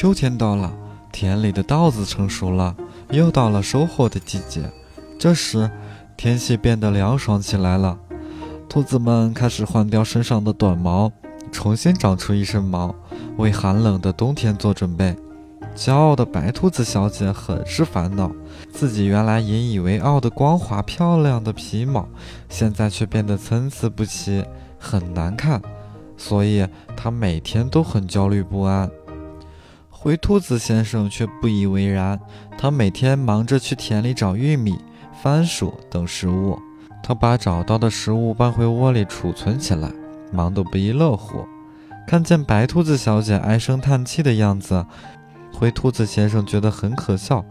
秋天到了，田里的稻子成熟了，又到了收获的季节。这时，天气变得凉爽起来了，兔子们开始换掉身上的短毛，重新长出一身毛，为寒冷的冬天做准备。骄傲的白兔子小姐很是烦恼，自己原来引以为傲的光滑漂亮的皮毛，现在却变得参差不齐，很难看，所以她每天都很焦虑不安。灰兔子先生却不以为然，他每天忙着去田里找玉米。番薯等食物，他把找到的食物搬回窝里储存起来，忙得不亦乐乎。看见白兔子小姐唉声叹气的样子，灰兔子先生觉得很可笑。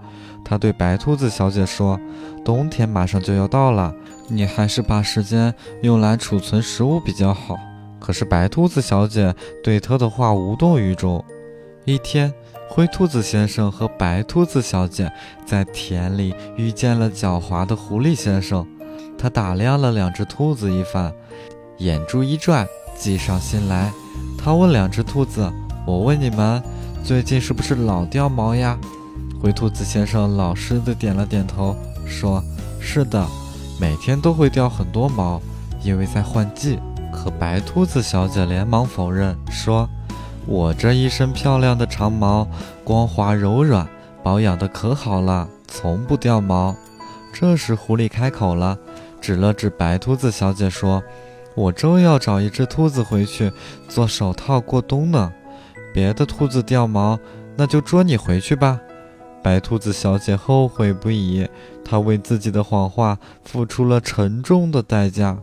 他对白兔子小姐说：“冬天马上就要到了，你还是把时间用来储存食物比较好。”可是白兔子小姐对他的话无动于衷。一天。灰兔子先生和白兔子小姐在田里遇见了狡猾的狐狸先生，他打量了两只兔子一番，眼珠一转，计上心来。他问两只兔子：“我问你们，最近是不是老掉毛呀？”灰兔子先生老实的点了点头，说：“是的，每天都会掉很多毛，因为在换季。”可白兔子小姐连忙否认，说。我这一身漂亮的长毛，光滑柔软，保养的可好了，从不掉毛。这时，狐狸开口了，指了指白兔子小姐说：“我正要找一只兔子回去做手套过冬呢。别的兔子掉毛，那就捉你回去吧。”白兔子小姐后悔不已，她为自己的谎话付出了沉重的代价。